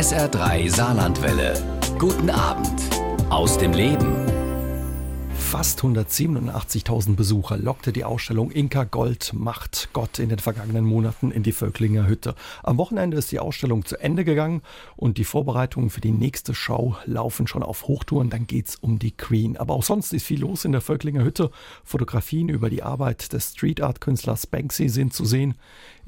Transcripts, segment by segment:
SR3 Saarlandwelle. Guten Abend aus dem Leben. Fast 187.000 Besucher lockte die Ausstellung Inka Gold macht Gott in den vergangenen Monaten in die Völklinger Hütte. Am Wochenende ist die Ausstellung zu Ende gegangen und die Vorbereitungen für die nächste Show laufen schon auf Hochtouren. Dann geht's um die Queen. Aber auch sonst ist viel los in der Völklinger Hütte. Fotografien über die Arbeit des Street Art Künstlers Banksy sind zu sehen.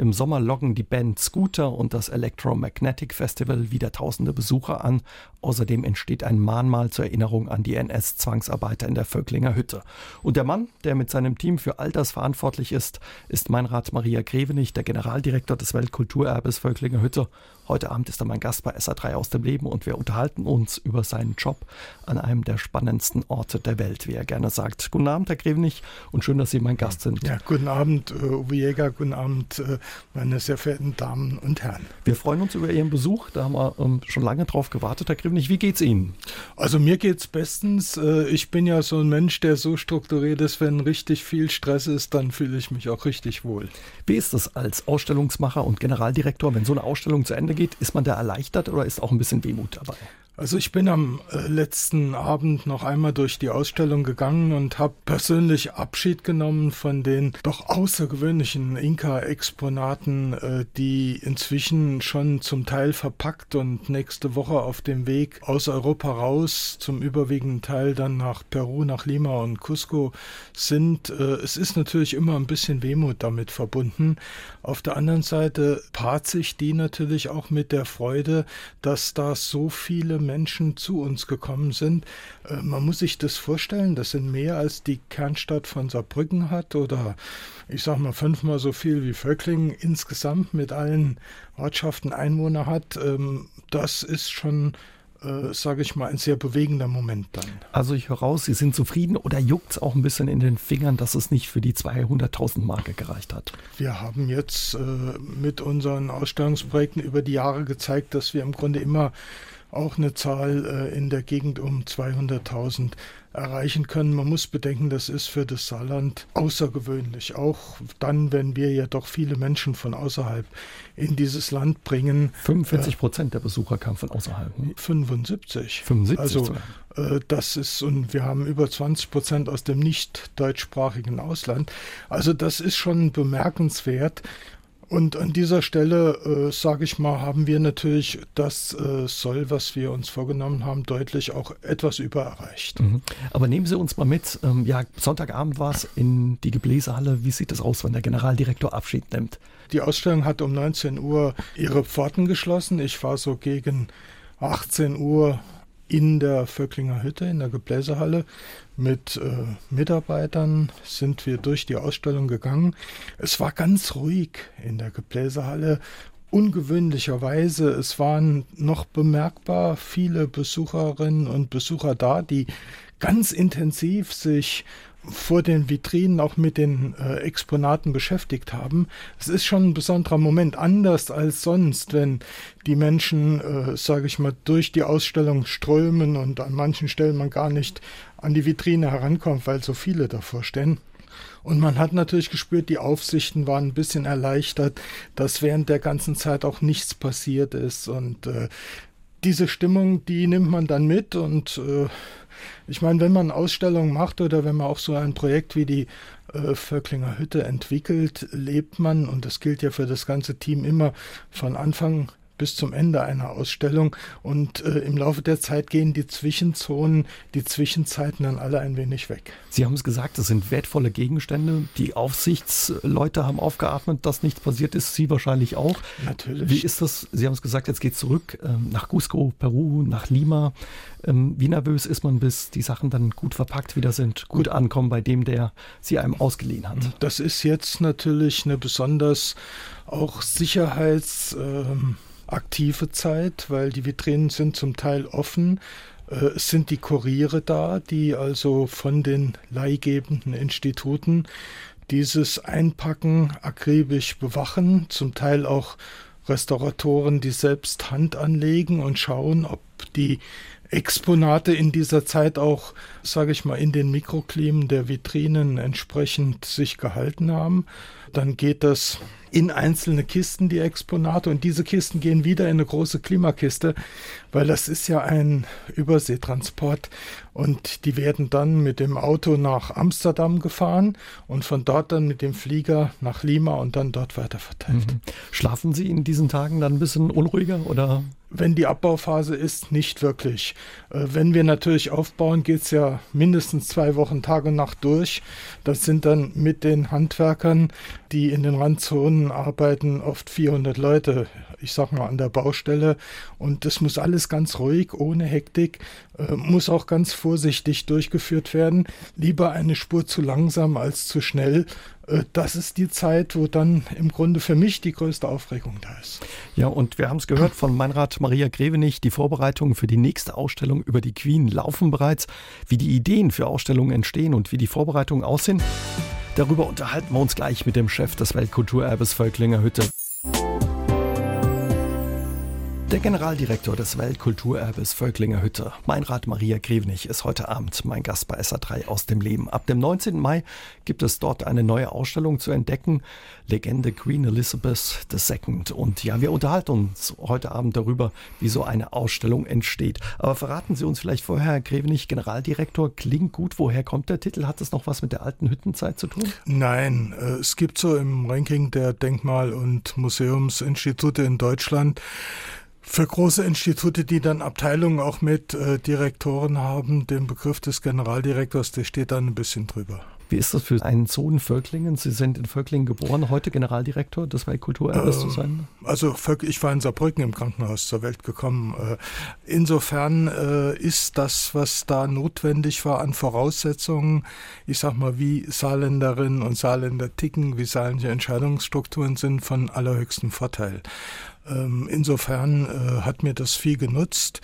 Im Sommer locken die Band Scooter und das Electromagnetic Festival wieder tausende Besucher an. Außerdem entsteht ein Mahnmal zur Erinnerung an die NS-Zwangsarbeiter in der Völklinger Hütte. Und der Mann, der mit seinem Team für all das verantwortlich ist, ist Meinrad Maria Grevenich, der Generaldirektor des Weltkulturerbes Völklinger Hütte. Heute Abend ist er mein Gast bei SA3 aus dem Leben und wir unterhalten uns über seinen Job an einem der spannendsten Orte der Welt, wie er gerne sagt. Guten Abend, Herr Grevenich, und schön, dass Sie mein Gast sind. Ja, guten Abend, äh, Uwe Jäger, guten Abend, äh, meine sehr verehrten Damen und Herren. Wir freuen uns über Ihren Besuch, da haben wir ähm, schon lange drauf gewartet, Herr Grevenich. Wie geht's Ihnen? Also mir geht's bestens. Äh, ich bin ja so ein Mensch, der so strukturiert ist, wenn richtig viel Stress ist, dann fühle ich mich auch richtig wohl. Wie ist es als Ausstellungsmacher und Generaldirektor, wenn so eine Ausstellung zu Ende geht? Ist man da erleichtert oder ist auch ein bisschen Wehmut dabei? Also ich bin am äh, letzten Abend noch einmal durch die Ausstellung gegangen und habe persönlich Abschied genommen von den doch außergewöhnlichen Inka-Exponaten, äh, die inzwischen schon zum Teil verpackt und nächste Woche auf dem Weg aus Europa raus, zum überwiegenden Teil dann nach Peru, nach Lima und Cusco sind. Äh, es ist natürlich immer ein bisschen Wehmut damit verbunden. Auf der anderen Seite paart sich die natürlich auch mit der Freude, dass da so viele Menschen zu uns gekommen sind. Äh, man muss sich das vorstellen, das sind mehr als die Kernstadt von Saarbrücken hat oder ich sag mal fünfmal so viel wie Völklingen insgesamt mit allen Ortschaften Einwohner hat. Ähm, das ist schon äh, sage ich mal, ein sehr bewegender Moment dann. Also ich höre raus, Sie sind zufrieden oder juckt es auch ein bisschen in den Fingern, dass es nicht für die 200.000 Marke gereicht hat? Wir haben jetzt äh, mit unseren Ausstellungsprojekten über die Jahre gezeigt, dass wir im Grunde immer auch eine Zahl äh, in der Gegend um 200.000 erreichen können. Man muss bedenken, das ist für das Saarland außergewöhnlich. Auch dann, wenn wir ja doch viele Menschen von außerhalb in dieses Land bringen. 45 Prozent äh, der Besucher kamen von außerhalb. 75. 75. Also äh, das ist und wir haben über 20 Prozent aus dem nicht deutschsprachigen Ausland. Also das ist schon bemerkenswert. Und an dieser Stelle, äh, sage ich mal, haben wir natürlich das äh, Soll, was wir uns vorgenommen haben, deutlich auch etwas übererreicht. Mhm. Aber nehmen Sie uns mal mit. Ähm, ja, Sonntagabend war es in die Gebläsehalle. Wie sieht es aus, wenn der Generaldirektor Abschied nimmt? Die Ausstellung hat um 19 Uhr ihre Pforten geschlossen. Ich war so gegen 18 Uhr in der Vöcklinger Hütte, in der Gebläsehalle. Mit äh, Mitarbeitern sind wir durch die Ausstellung gegangen. Es war ganz ruhig in der Gebläsehalle. Ungewöhnlicherweise, es waren noch bemerkbar viele Besucherinnen und Besucher da, die ganz intensiv sich vor den Vitrinen auch mit den äh, Exponaten beschäftigt haben. Es ist schon ein besonderer Moment, anders als sonst, wenn die Menschen, äh, sage ich mal, durch die Ausstellung strömen und an manchen Stellen man gar nicht an die Vitrine herankommt, weil so viele davor stehen. Und man hat natürlich gespürt, die Aufsichten waren ein bisschen erleichtert, dass während der ganzen Zeit auch nichts passiert ist. Und äh, diese Stimmung, die nimmt man dann mit und äh, ich meine, wenn man Ausstellungen macht oder wenn man auch so ein Projekt wie die äh, Völklinger Hütte entwickelt, lebt man, und das gilt ja für das ganze Team immer von Anfang bis zum Ende einer Ausstellung. Und äh, im Laufe der Zeit gehen die Zwischenzonen, die Zwischenzeiten dann alle ein wenig weg. Sie haben es gesagt, das sind wertvolle Gegenstände. Die Aufsichtsleute haben aufgeatmet, dass nichts passiert ist. Sie wahrscheinlich auch. Natürlich. Wie ist das? Sie haben es gesagt, jetzt geht es zurück ähm, nach Cusco, Peru, nach Lima. Ähm, wie nervös ist man, bis die Sachen dann gut verpackt wieder sind, gut ankommen bei dem, der sie einem ausgeliehen hat? Das ist jetzt natürlich eine besonders auch Sicherheits. Ähm aktive Zeit, weil die Vitrinen sind zum Teil offen. Äh, es sind die Kuriere da, die also von den leihgebenden Instituten dieses Einpacken akribisch bewachen, zum Teil auch Restauratoren, die selbst Hand anlegen und schauen, ob die Exponate in dieser Zeit auch, sage ich mal, in den Mikroklimen der Vitrinen entsprechend sich gehalten haben. Dann geht das in einzelne Kisten, die Exponate, und diese Kisten gehen wieder in eine große Klimakiste, weil das ist ja ein Überseetransport und die werden dann mit dem Auto nach Amsterdam gefahren und von dort dann mit dem Flieger nach Lima und dann dort weiter verteilt. Mhm. Schlafen Sie in diesen Tagen dann ein bisschen unruhiger oder? Wenn die Abbauphase ist, nicht wirklich. Äh, wenn wir natürlich aufbauen, geht es ja mindestens zwei Wochen Tag und Nacht durch. Das sind dann mit den Handwerkern, die in den Randzonen arbeiten, oft 400 Leute, ich sag mal, an der Baustelle. Und das muss alles ganz ruhig, ohne Hektik, äh, muss auch ganz vorsichtig durchgeführt werden. Lieber eine Spur zu langsam als zu schnell. Äh, das ist die Zeit, wo dann im Grunde für mich die größte Aufregung da ist. Ja, und wir haben es gehört von Meinrad Maria Grevenich, die Vorbereitungen für die nächste Ausstellung über die Queen laufen bereits. Wie die Ideen für Ausstellungen entstehen und wie die Vorbereitungen aussehen, darüber unterhalten wir uns gleich mit dem Chef des Weltkulturerbes Völklinger Hütte. Der Generaldirektor des Weltkulturerbes Völklinger Hütte, Meinrad Maria Grevenich, ist heute Abend mein Gast bei SA3 aus dem Leben. Ab dem 19. Mai gibt es dort eine neue Ausstellung zu entdecken, Legende Queen Elizabeth II. Und ja, wir unterhalten uns heute Abend darüber, wie so eine Ausstellung entsteht. Aber verraten Sie uns vielleicht vorher, Herr Grevenich, Generaldirektor, klingt gut. Woher kommt der Titel? Hat es noch was mit der alten Hüttenzeit zu tun? Nein, äh, es gibt so im Ranking der Denkmal- und Museumsinstitute in Deutschland für große Institute, die dann Abteilungen auch mit äh, Direktoren haben, den Begriff des Generaldirektors, der steht dann ein bisschen drüber. Wie ist das für einen Sohn Völklingen? Sie sind in Völklingen geboren, heute Generaldirektor des Weltkulturerbes äh, zu sein? Also ich war in Saarbrücken im Krankenhaus zur Welt gekommen. Äh, insofern äh, ist das, was da notwendig war an Voraussetzungen, ich sag mal, wie Saarländerinnen und Saarländer ticken, wie saarländische Entscheidungsstrukturen sind, von allerhöchstem Vorteil. Ähm, insofern äh, hat mir das viel genutzt.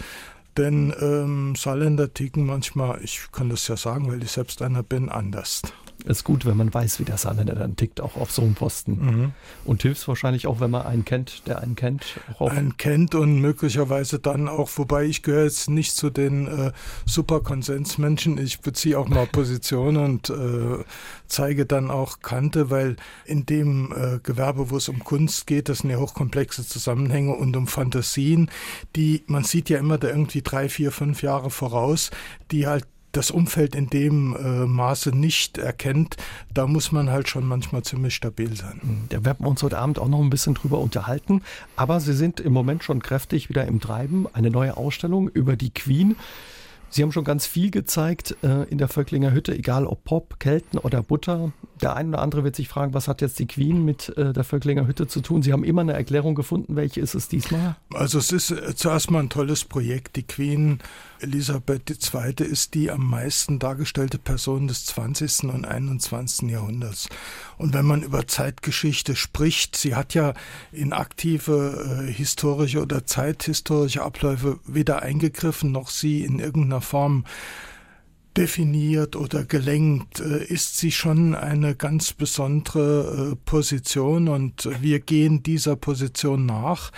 Denn ähm, Saarländer ticken manchmal, ich kann das ja sagen, weil ich selbst einer bin, anders ist gut, wenn man weiß, wie der Saarländer dann tickt, auch auf so einem Posten. Mhm. Und hilft wahrscheinlich auch, wenn man einen kennt, der einen kennt. Einen kennt und möglicherweise dann auch, wobei ich gehöre jetzt nicht zu den äh, Superkonsensmenschen. Ich beziehe auch mal Position und äh, zeige dann auch Kante, weil in dem äh, Gewerbe, wo es um Kunst geht, das sind ja hochkomplexe Zusammenhänge und um Fantasien, die, man sieht ja immer da irgendwie drei, vier, fünf Jahre voraus, die halt das Umfeld in dem äh, Maße nicht erkennt, da muss man halt schon manchmal ziemlich stabil sein. Hm, da werden wir uns heute Abend auch noch ein bisschen drüber unterhalten. Aber Sie sind im Moment schon kräftig wieder im Treiben. Eine neue Ausstellung über die Queen. Sie haben schon ganz viel gezeigt äh, in der Völklinger Hütte, egal ob Pop, Kelten oder Butter. Der eine oder andere wird sich fragen, was hat jetzt die Queen mit äh, der Völklinger Hütte zu tun? Sie haben immer eine Erklärung gefunden. Welche ist es diesmal? Also es ist äh, zuerst mal ein tolles Projekt. Die Queen Elisabeth II. ist die am meisten dargestellte Person des 20. und 21. Jahrhunderts. Und wenn man über Zeitgeschichte spricht, sie hat ja in aktive äh, historische oder zeithistorische Abläufe weder eingegriffen, noch sie in irgendeiner Form definiert oder gelenkt, äh, ist sie schon eine ganz besondere äh, Position und wir gehen dieser Position nach.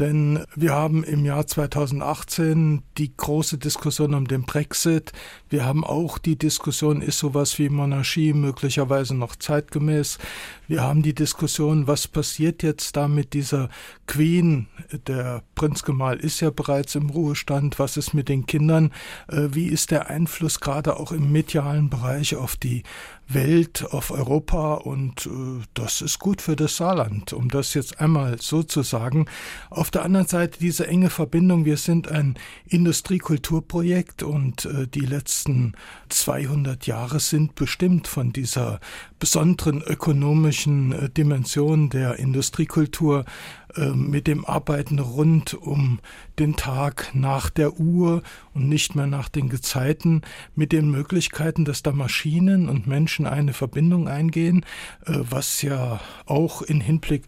Denn wir haben im Jahr 2018 die große Diskussion um den Brexit. Wir haben auch die Diskussion, ist sowas wie Monarchie möglicherweise noch zeitgemäß. Wir haben die Diskussion, was passiert jetzt da mit dieser Queen? Der Prinzgemahl ist ja bereits im Ruhestand. Was ist mit den Kindern? Äh, wie ist der Einfluss gerade auch im medialen Bereich auf die Welt, auf Europa? Und äh, das ist gut für das Saarland, um das jetzt einmal so zu sagen. Auf der anderen Seite diese enge Verbindung. Wir sind ein Industriekulturprojekt und äh, die letzten 200 Jahre sind bestimmt von dieser besonderen ökonomischen äh, Dimension der Industriekultur mit dem Arbeiten rund um den Tag nach der Uhr und nicht mehr nach den Gezeiten, mit den Möglichkeiten, dass da Maschinen und Menschen eine Verbindung eingehen, äh, was ja auch in Hinblick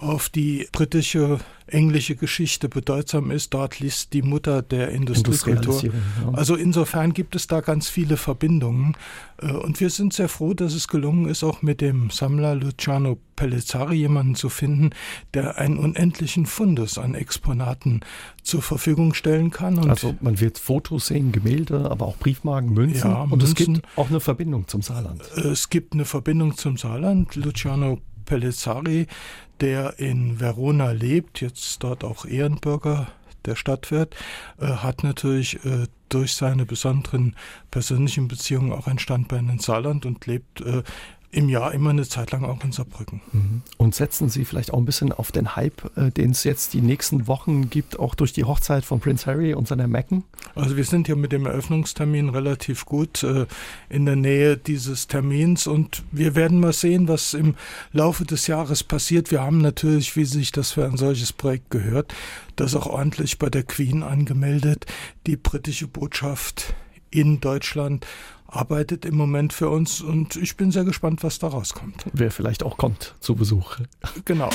auf die britische englische Geschichte bedeutsam ist. Dort liest die Mutter der Industriekultur. Ja. Also insofern gibt es da ganz viele Verbindungen. Äh, und wir sind sehr froh, dass es gelungen ist, auch mit dem Sammler Luciano Pellizzari jemanden zu finden, der einen unendlichen Fundus an Exponaten zur Verfügung stellen kann. Und also man wird Fotos sehen, Gemälde, aber auch Briefmarken, Münzen. Ja, und Münzen. es gibt auch eine Verbindung zum Saarland. Es gibt eine Verbindung zum Saarland. Luciano Pellizzari, der in Verona lebt, jetzt dort auch Ehrenbürger der Stadt wird, äh, hat natürlich äh, durch seine besonderen persönlichen Beziehungen auch ein Standbein in Saarland und lebt äh, im Jahr immer eine Zeit lang auch in Saarbrücken. Mhm. Und setzen Sie vielleicht auch ein bisschen auf den Hype, äh, den es jetzt die nächsten Wochen gibt, auch durch die Hochzeit von Prince Harry und seiner Mecken? Also wir sind ja mit dem Eröffnungstermin relativ gut äh, in der Nähe dieses Termins und wir werden mal sehen, was im Laufe des Jahres passiert. Wir haben natürlich, wie sich das für ein solches Projekt gehört, das auch ordentlich bei der Queen angemeldet. Die britische Botschaft in Deutschland arbeitet im Moment für uns und ich bin sehr gespannt, was da rauskommt. Wer vielleicht auch kommt zu Besuch. Genau.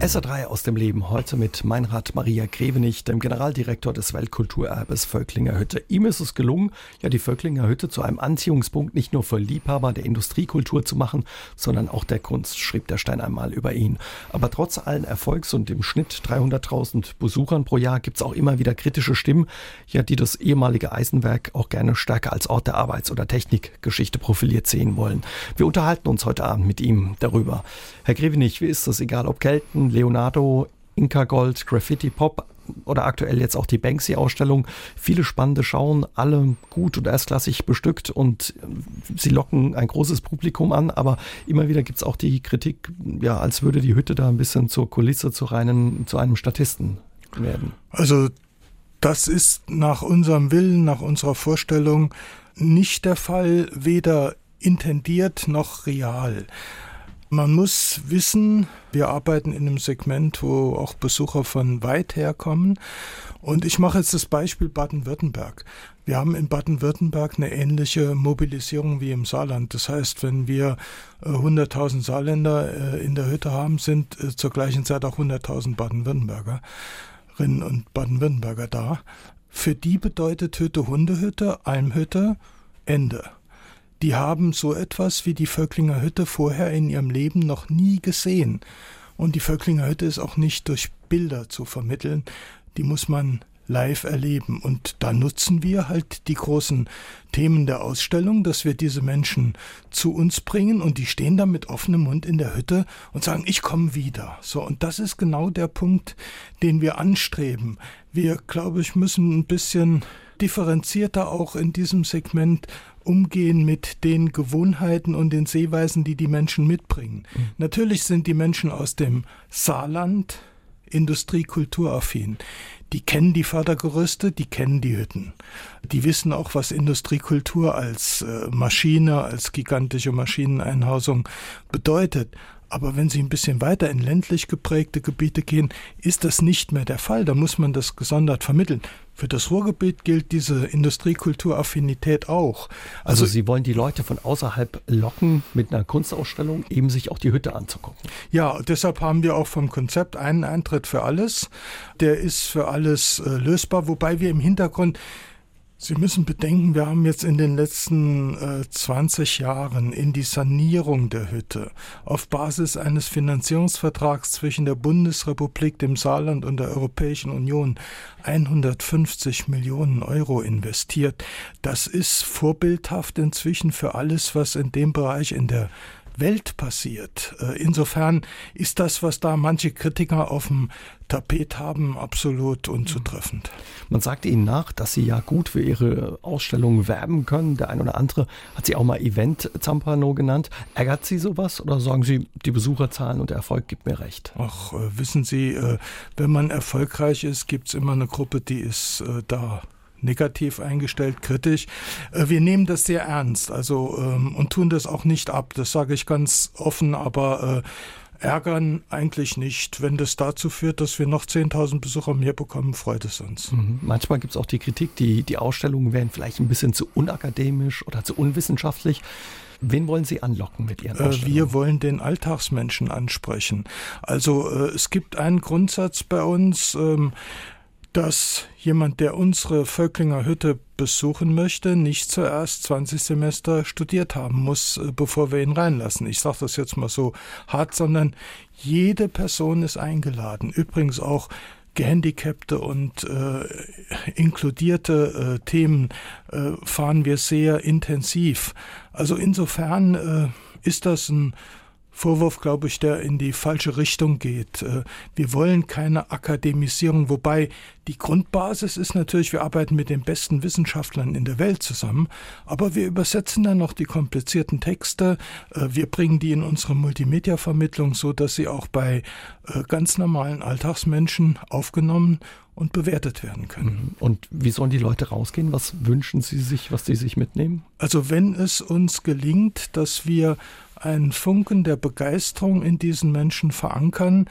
SA3 aus dem Leben heute mit Meinrad Maria Grevenich, dem Generaldirektor des Weltkulturerbes Völklinger Hütte. Ihm ist es gelungen, ja die Völklinger Hütte zu einem Anziehungspunkt nicht nur für Liebhaber der Industriekultur zu machen, sondern auch der Kunst, schrieb der Stein einmal über ihn. Aber trotz allen Erfolgs und im Schnitt 300.000 Besuchern pro Jahr gibt es auch immer wieder kritische Stimmen, ja, die das ehemalige Eisenwerk auch gerne stärker als Ort der Arbeits- oder Technikgeschichte profiliert sehen wollen. Wir unterhalten uns heute Abend mit ihm darüber. Herr Grevenich, wie ist das, egal ob Kelten, Leonardo, Inka Gold, Graffiti Pop oder aktuell jetzt auch die Banksy-Ausstellung. Viele spannende Schauen, alle gut und erstklassig bestückt und sie locken ein großes Publikum an, aber immer wieder gibt es auch die Kritik, ja, als würde die Hütte da ein bisschen zur Kulisse, zu, reinen, zu einem Statisten werden. Also das ist nach unserem Willen, nach unserer Vorstellung nicht der Fall, weder intendiert noch real. Man muss wissen, wir arbeiten in einem Segment, wo auch Besucher von weit her kommen. Und ich mache jetzt das Beispiel Baden-Württemberg. Wir haben in Baden-Württemberg eine ähnliche Mobilisierung wie im Saarland. Das heißt, wenn wir 100.000 äh, Saarländer äh, in der Hütte haben, sind äh, zur gleichen Zeit auch 100.000 Baden-Württembergerinnen und Baden-Württemberger da. Für die bedeutet Hütte Hundehütte, Almhütte, Ende die haben so etwas wie die Völklinger Hütte vorher in ihrem Leben noch nie gesehen. Und die Völklinger Hütte ist auch nicht durch Bilder zu vermitteln, die muss man live erleben. Und da nutzen wir halt die großen Themen der Ausstellung, dass wir diese Menschen zu uns bringen und die stehen da mit offenem Mund in der Hütte und sagen, ich komme wieder. So, und das ist genau der Punkt, den wir anstreben. Wir, glaube ich, müssen ein bisschen differenzierter auch in diesem Segment umgehen mit den Gewohnheiten und den Sehweisen, die die Menschen mitbringen. Mhm. Natürlich sind die Menschen aus dem Saarland industriekulturaffin. Die kennen die Fördergerüste, die kennen die Hütten. Die wissen auch, was Industriekultur als äh, Maschine, als gigantische Maschineneinhausung bedeutet. Aber wenn Sie ein bisschen weiter in ländlich geprägte Gebiete gehen, ist das nicht mehr der Fall. Da muss man das gesondert vermitteln. Für das Ruhrgebiet gilt diese Industriekulturaffinität auch. Also, also, Sie wollen die Leute von außerhalb locken, mit einer Kunstausstellung eben sich auch die Hütte anzugucken. Ja, deshalb haben wir auch vom Konzept einen Eintritt für alles. Der ist für alles äh, lösbar, wobei wir im Hintergrund Sie müssen bedenken, wir haben jetzt in den letzten äh, 20 Jahren in die Sanierung der Hütte auf Basis eines Finanzierungsvertrags zwischen der Bundesrepublik, dem Saarland und der Europäischen Union 150 Millionen Euro investiert. Das ist vorbildhaft inzwischen für alles, was in dem Bereich in der Welt passiert. Äh, insofern ist das, was da manche Kritiker auf dem Tapet haben, absolut unzutreffend. Man sagt Ihnen nach, dass Sie ja gut für Ihre Ausstellung werben können. Der ein oder andere hat Sie auch mal Event Zampano genannt. Ärgert Sie sowas oder sagen Sie, die Besucherzahlen und der Erfolg gibt mir recht? Ach, äh, wissen Sie, äh, wenn man erfolgreich ist, gibt es immer eine Gruppe, die ist da negativ eingestellt, kritisch. Äh, wir nehmen das sehr ernst, also ähm, und tun das auch nicht ab. Das sage ich ganz offen, aber äh, ärgern eigentlich nicht. Wenn das dazu führt, dass wir noch 10.000 Besucher mehr bekommen, freut es uns. Mhm. Manchmal gibt es auch die Kritik, die, die Ausstellungen wären vielleicht ein bisschen zu unakademisch oder zu unwissenschaftlich. Wen wollen Sie anlocken mit Ihren Ausstellungen? Wir wollen den Alltagsmenschen ansprechen. Also es gibt einen Grundsatz bei uns, ähm, dass jemand, der unsere Völklinger Hütte besuchen möchte, nicht zuerst 20 Semester studiert haben muss, äh, bevor wir ihn reinlassen. Ich sage das jetzt mal so hart, sondern jede Person ist eingeladen. Übrigens auch gehandicapte und äh, inkludierte äh, Themen äh, fahren wir sehr intensiv. Also insofern äh, ist das ein Vorwurf, glaube ich, der in die falsche Richtung geht. Äh, wir wollen keine Akademisierung, wobei die Grundbasis ist natürlich, wir arbeiten mit den besten Wissenschaftlern in der Welt zusammen, aber wir übersetzen dann noch die komplizierten Texte, äh, wir bringen die in unsere Multimedia-Vermittlung, so dass sie auch bei äh, ganz normalen Alltagsmenschen aufgenommen und bewertet werden können. Mhm. Und wie sollen die Leute rausgehen? Was wünschen Sie sich, was Sie sich mitnehmen? Also wenn es uns gelingt, dass wir einen Funken der Begeisterung in diesen Menschen verankern,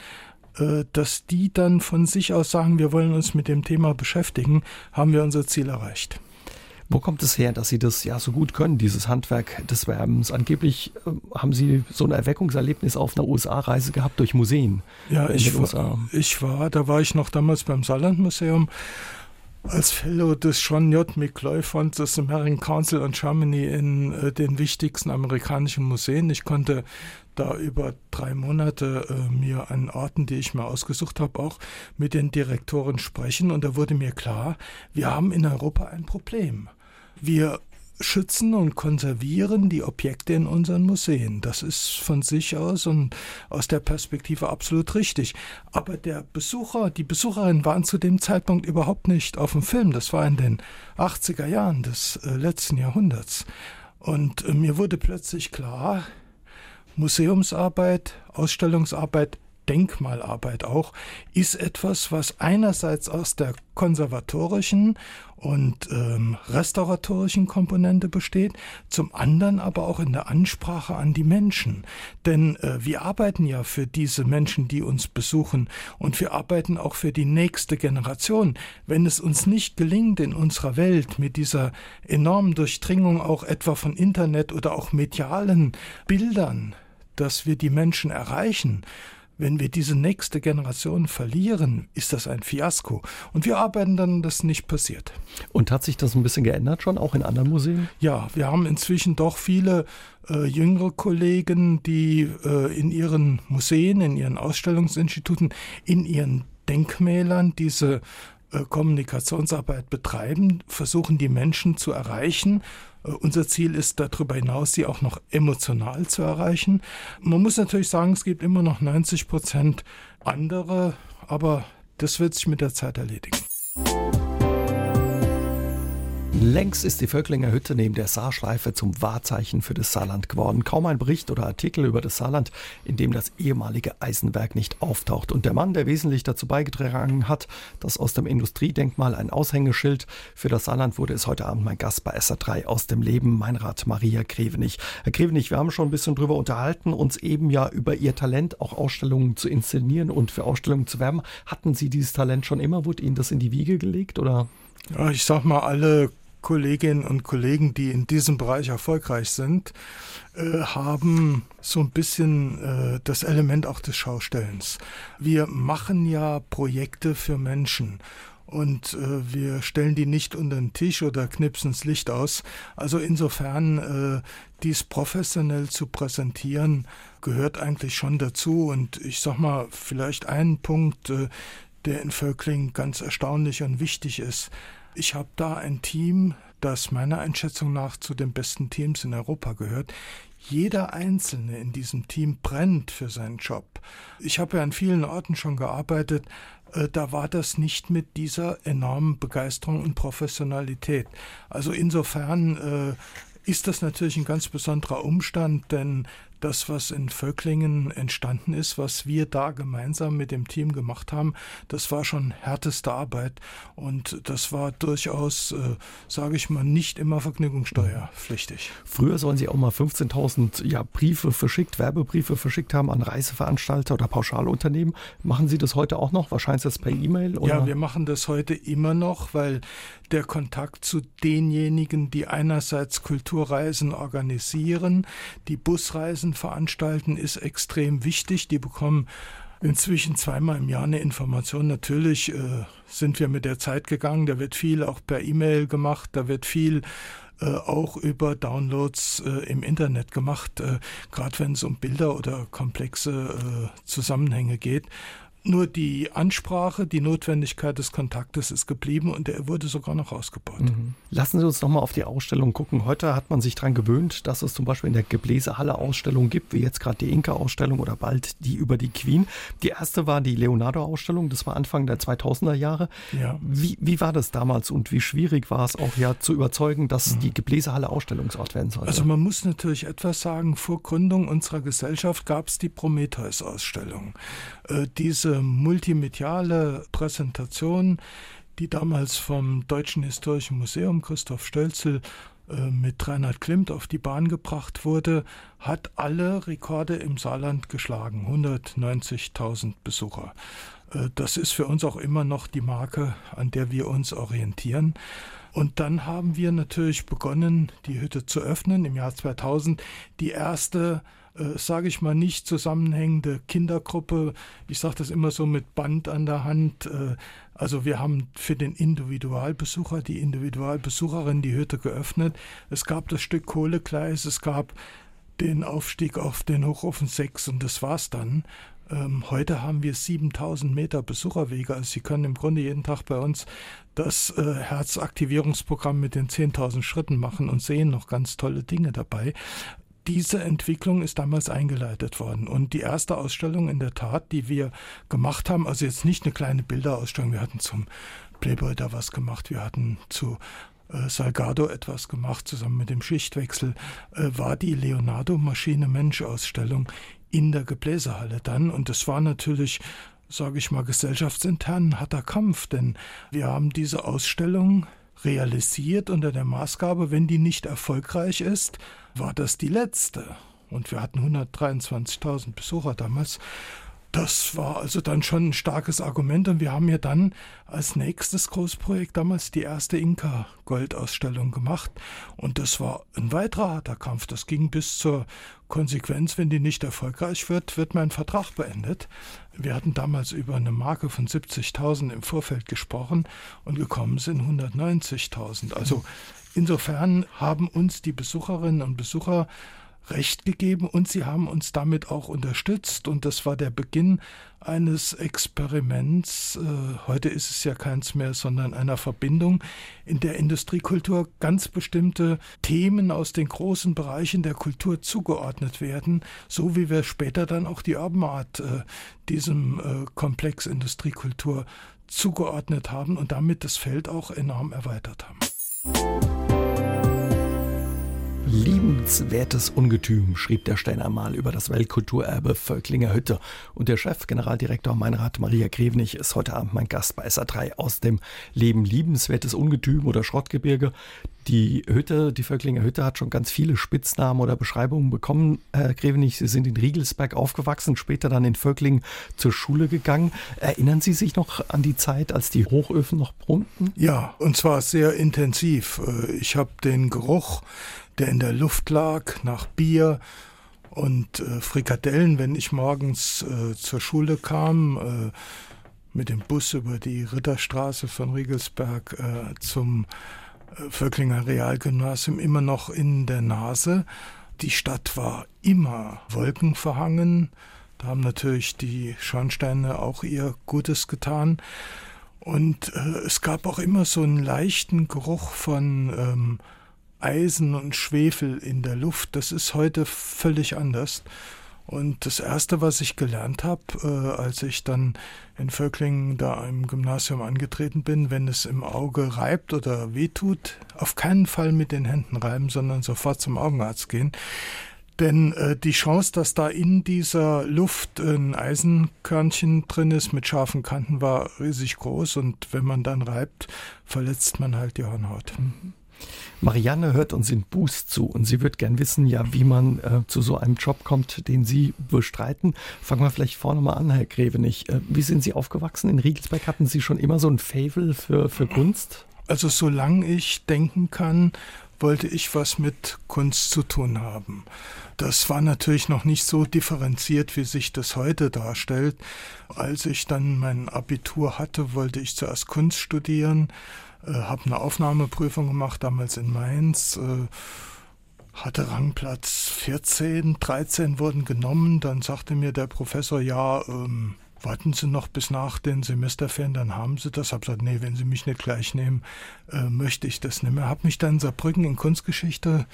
äh, dass die dann von sich aus sagen, wir wollen uns mit dem Thema beschäftigen, haben wir unser Ziel erreicht. Wo kommt es her, dass Sie das ja so gut können, dieses Handwerk des Werbens? Angeblich äh, haben Sie so ein Erweckungserlebnis auf einer USA-Reise gehabt durch Museen. Ja, ich war, ich war, da war ich noch damals beim Saarlandmuseum als Fellow des John J. McCloy Fund des American Council on Germany in äh, den wichtigsten amerikanischen Museen. Ich konnte da über drei Monate äh, mir an Orten, die ich mir ausgesucht habe, auch mit den Direktoren sprechen. Und da wurde mir klar, wir haben in Europa ein Problem. Wir schützen und konservieren die Objekte in unseren Museen. Das ist von sich aus und aus der Perspektive absolut richtig. Aber der Besucher, die Besucherinnen waren zu dem Zeitpunkt überhaupt nicht auf dem Film. Das war in den 80er Jahren des äh, letzten Jahrhunderts. Und äh, mir wurde plötzlich klar, Museumsarbeit, Ausstellungsarbeit Denkmalarbeit auch, ist etwas, was einerseits aus der konservatorischen und ähm, restauratorischen Komponente besteht, zum anderen aber auch in der Ansprache an die Menschen. Denn äh, wir arbeiten ja für diese Menschen, die uns besuchen und wir arbeiten auch für die nächste Generation. Wenn es uns nicht gelingt in unserer Welt mit dieser enormen Durchdringung auch etwa von Internet oder auch medialen Bildern, dass wir die Menschen erreichen, wenn wir diese nächste Generation verlieren, ist das ein Fiasko. Und wir arbeiten dann, dass nicht passiert. Und hat sich das ein bisschen geändert schon, auch in anderen Museen? Ja, wir haben inzwischen doch viele äh, jüngere Kollegen, die äh, in ihren Museen, in ihren Ausstellungsinstituten, in ihren Denkmälern diese äh, Kommunikationsarbeit betreiben, versuchen die Menschen zu erreichen unser Ziel ist darüber hinaus, sie auch noch emotional zu erreichen. Man muss natürlich sagen, es gibt immer noch 90 Prozent andere, aber das wird sich mit der Zeit erledigen. Längst ist die Völklinger Hütte neben der Saarschleife zum Wahrzeichen für das Saarland geworden. Kaum ein Bericht oder Artikel über das Saarland, in dem das ehemalige Eisenwerk nicht auftaucht. Und der Mann, der wesentlich dazu beigetragen hat, dass aus dem Industriedenkmal ein Aushängeschild für das Saarland wurde, ist heute Abend mein Gast bei SA3 aus dem Leben, mein Rat Maria Krevenich. Herr Krevenich, wir haben schon ein bisschen drüber unterhalten, uns eben ja über Ihr Talent, auch Ausstellungen zu inszenieren und für Ausstellungen zu werben. Hatten Sie dieses Talent schon immer? Wurde Ihnen das in die Wiege gelegt oder? Ja, ich sag mal, alle Kolleginnen und Kollegen, die in diesem Bereich erfolgreich sind, äh, haben so ein bisschen äh, das Element auch des Schaustellens. Wir machen ja Projekte für Menschen und äh, wir stellen die nicht unter den Tisch oder knipsen das Licht aus. Also insofern äh, dies professionell zu präsentieren, gehört eigentlich schon dazu. Und ich sag mal, vielleicht einen Punkt, äh, der in Völkling ganz erstaunlich und wichtig ist. Ich habe da ein Team, das meiner Einschätzung nach zu den besten Teams in Europa gehört. Jeder Einzelne in diesem Team brennt für seinen Job. Ich habe ja an vielen Orten schon gearbeitet, äh, da war das nicht mit dieser enormen Begeisterung und Professionalität. Also insofern äh, ist das natürlich ein ganz besonderer Umstand, denn das, was in Völklingen entstanden ist, was wir da gemeinsam mit dem Team gemacht haben, das war schon härteste Arbeit und das war durchaus, äh, sage ich mal, nicht immer vergnügungssteuerpflichtig. Früher sollen Sie auch mal 15.000 ja, Briefe verschickt, Werbebriefe verschickt haben an Reiseveranstalter oder Pauschalunternehmen. Machen Sie das heute auch noch? Wahrscheinlich das per E-Mail? Ja, wir machen das heute immer noch, weil der Kontakt zu denjenigen, die einerseits Kulturreisen organisieren, die Busreisen veranstalten, ist extrem wichtig. Die bekommen inzwischen zweimal im Jahr eine Information. Natürlich äh, sind wir mit der Zeit gegangen. Da wird viel auch per E-Mail gemacht. Da wird viel äh, auch über Downloads äh, im Internet gemacht, äh, gerade wenn es um Bilder oder komplexe äh, Zusammenhänge geht. Nur die Ansprache, die Notwendigkeit des Kontaktes ist geblieben und er wurde sogar noch ausgebaut. Mhm. Lassen Sie uns nochmal auf die Ausstellung gucken. Heute hat man sich daran gewöhnt, dass es zum Beispiel in der Gebläsehalle Ausstellungen gibt, wie jetzt gerade die Inka-Ausstellung oder bald die über die Queen. Die erste war die Leonardo-Ausstellung, das war Anfang der 2000er Jahre. Ja. Wie, wie war das damals und wie schwierig war es auch ja zu überzeugen, dass mhm. die Gebläsehalle Ausstellungsort werden soll? Also man muss natürlich etwas sagen, vor Gründung unserer Gesellschaft gab es die Prometheus-Ausstellung. Äh, diese multimediale Präsentation, die damals vom Deutschen Historischen Museum Christoph Stölzel äh, mit Reinhard Klimt auf die Bahn gebracht wurde, hat alle Rekorde im Saarland geschlagen. 190.000 Besucher. Äh, das ist für uns auch immer noch die Marke, an der wir uns orientieren. Und dann haben wir natürlich begonnen, die Hütte zu öffnen im Jahr 2000. Die erste äh, sage ich mal, nicht zusammenhängende Kindergruppe. Ich sage das immer so mit Band an der Hand. Äh, also wir haben für den Individualbesucher, die Individualbesucherin die Hütte geöffnet. Es gab das Stück Kohlegleis, es gab den Aufstieg auf den Hochofen 6 und das war's dann. Ähm, heute haben wir 7000 Meter Besucherwege. Also Sie können im Grunde jeden Tag bei uns das äh, Herzaktivierungsprogramm mit den 10.000 Schritten machen und sehen noch ganz tolle Dinge dabei diese Entwicklung ist damals eingeleitet worden. Und die erste Ausstellung in der Tat, die wir gemacht haben, also jetzt nicht eine kleine Bilderausstellung, wir hatten zum Playboy da was gemacht, wir hatten zu äh, Salgado etwas gemacht, zusammen mit dem Schichtwechsel, äh, war die Leonardo Maschine Mensch Ausstellung in der Gebläsehalle dann. Und das war natürlich sage ich mal, gesellschaftsintern harter Kampf, denn wir haben diese Ausstellung realisiert unter der Maßgabe, wenn die nicht erfolgreich ist, war das die letzte. Und wir hatten 123.000 Besucher damals. Das war also dann schon ein starkes Argument und wir haben ja dann als nächstes Großprojekt damals die erste Inka-Goldausstellung gemacht und das war ein weiterer harter Kampf. Das ging bis zur Konsequenz, wenn die nicht erfolgreich wird, wird mein Vertrag beendet. Wir hatten damals über eine Marke von 70.000 im Vorfeld gesprochen und gekommen sind 190.000. Also insofern haben uns die Besucherinnen und Besucher recht gegeben und sie haben uns damit auch unterstützt und das war der Beginn eines Experiments, äh, heute ist es ja keins mehr, sondern einer Verbindung, in der Industriekultur ganz bestimmte Themen aus den großen Bereichen der Kultur zugeordnet werden, so wie wir später dann auch die Urban Art äh, diesem äh, Komplex Industriekultur zugeordnet haben und damit das Feld auch enorm erweitert haben. Liebenswertes Ungetüm, schrieb der Steiner mal über das Weltkulturerbe Völklinger Hütte. Und der Chef, Generaldirektor Meinrad Maria Grevenich, ist heute Abend mein Gast bei SA3 aus dem Leben Liebenswertes Ungetüm oder Schrottgebirge. Die Hütte, die Völklinger Hütte hat schon ganz viele Spitznamen oder Beschreibungen bekommen. Herr Grevenich, Sie sind in Riegelsberg aufgewachsen, später dann in Völklingen zur Schule gegangen. Erinnern Sie sich noch an die Zeit, als die Hochöfen noch brummten? Ja, und zwar sehr intensiv. Äh, ich habe den Geruch der in der Luft lag, nach Bier und äh, Frikadellen, wenn ich morgens äh, zur Schule kam, äh, mit dem Bus über die Ritterstraße von Riegelsberg äh, zum äh, Völklinger Realgymnasium immer noch in der Nase. Die Stadt war immer wolkenverhangen. Da haben natürlich die Schornsteine auch ihr Gutes getan. Und äh, es gab auch immer so einen leichten Geruch von ähm, Eisen und Schwefel in der Luft. Das ist heute völlig anders. Und das Erste, was ich gelernt habe, äh, als ich dann in Völklingen da im Gymnasium angetreten bin, wenn es im Auge reibt oder wehtut, auf keinen Fall mit den Händen reiben, sondern sofort zum Augenarzt gehen. Denn äh, die Chance, dass da in dieser Luft ein Eisenkörnchen drin ist mit scharfen Kanten, war riesig groß. Und wenn man dann reibt, verletzt man halt die Hornhaut. Mhm. Marianne hört uns in Boost zu und sie wird gern wissen, ja, wie man äh, zu so einem Job kommt, den Sie bestreiten. Fangen wir vielleicht vorne mal an, Herr Grevenich. Äh, wie sind Sie aufgewachsen? In Riegelsberg hatten Sie schon immer so ein Favel für, für Kunst? Also solange ich denken kann, wollte ich was mit Kunst zu tun haben. Das war natürlich noch nicht so differenziert, wie sich das heute darstellt. Als ich dann mein Abitur hatte, wollte ich zuerst Kunst studieren äh, habe eine Aufnahmeprüfung gemacht, damals in Mainz, äh, hatte Rangplatz 14, 13 wurden genommen. Dann sagte mir der Professor, ja, ähm, warten Sie noch bis nach den Semesterferien, dann haben Sie das. Hab gesagt, nee, wenn Sie mich nicht gleich nehmen, äh, möchte ich das nicht mehr. Hab mich dann in Saarbrücken in Kunstgeschichte,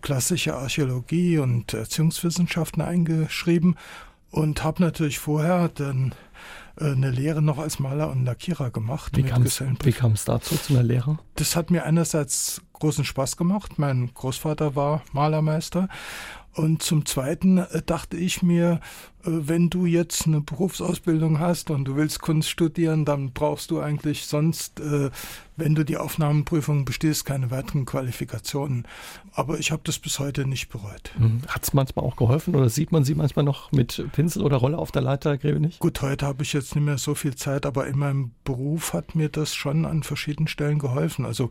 klassische Archäologie und Erziehungswissenschaften eingeschrieben und habe natürlich vorher dann eine Lehre noch als Maler und Lackierer gemacht. Wie kam es dazu, zu einer Lehre? Das hat mir einerseits großen Spaß gemacht. Mein Großvater war Malermeister und zum Zweiten äh, dachte ich mir, äh, wenn du jetzt eine Berufsausbildung hast und du willst Kunst studieren, dann brauchst du eigentlich sonst, äh, wenn du die Aufnahmeprüfung bestehst, keine weiteren Qualifikationen. Aber ich habe das bis heute nicht bereut. Mhm. Hat es manchmal auch geholfen oder sieht man sie manchmal noch mit Pinsel oder Rolle auf der Leiter, Grevenich? Gut, heute habe ich jetzt nicht mehr so viel Zeit, aber in meinem Beruf hat mir das schon an verschiedenen Stellen geholfen. Also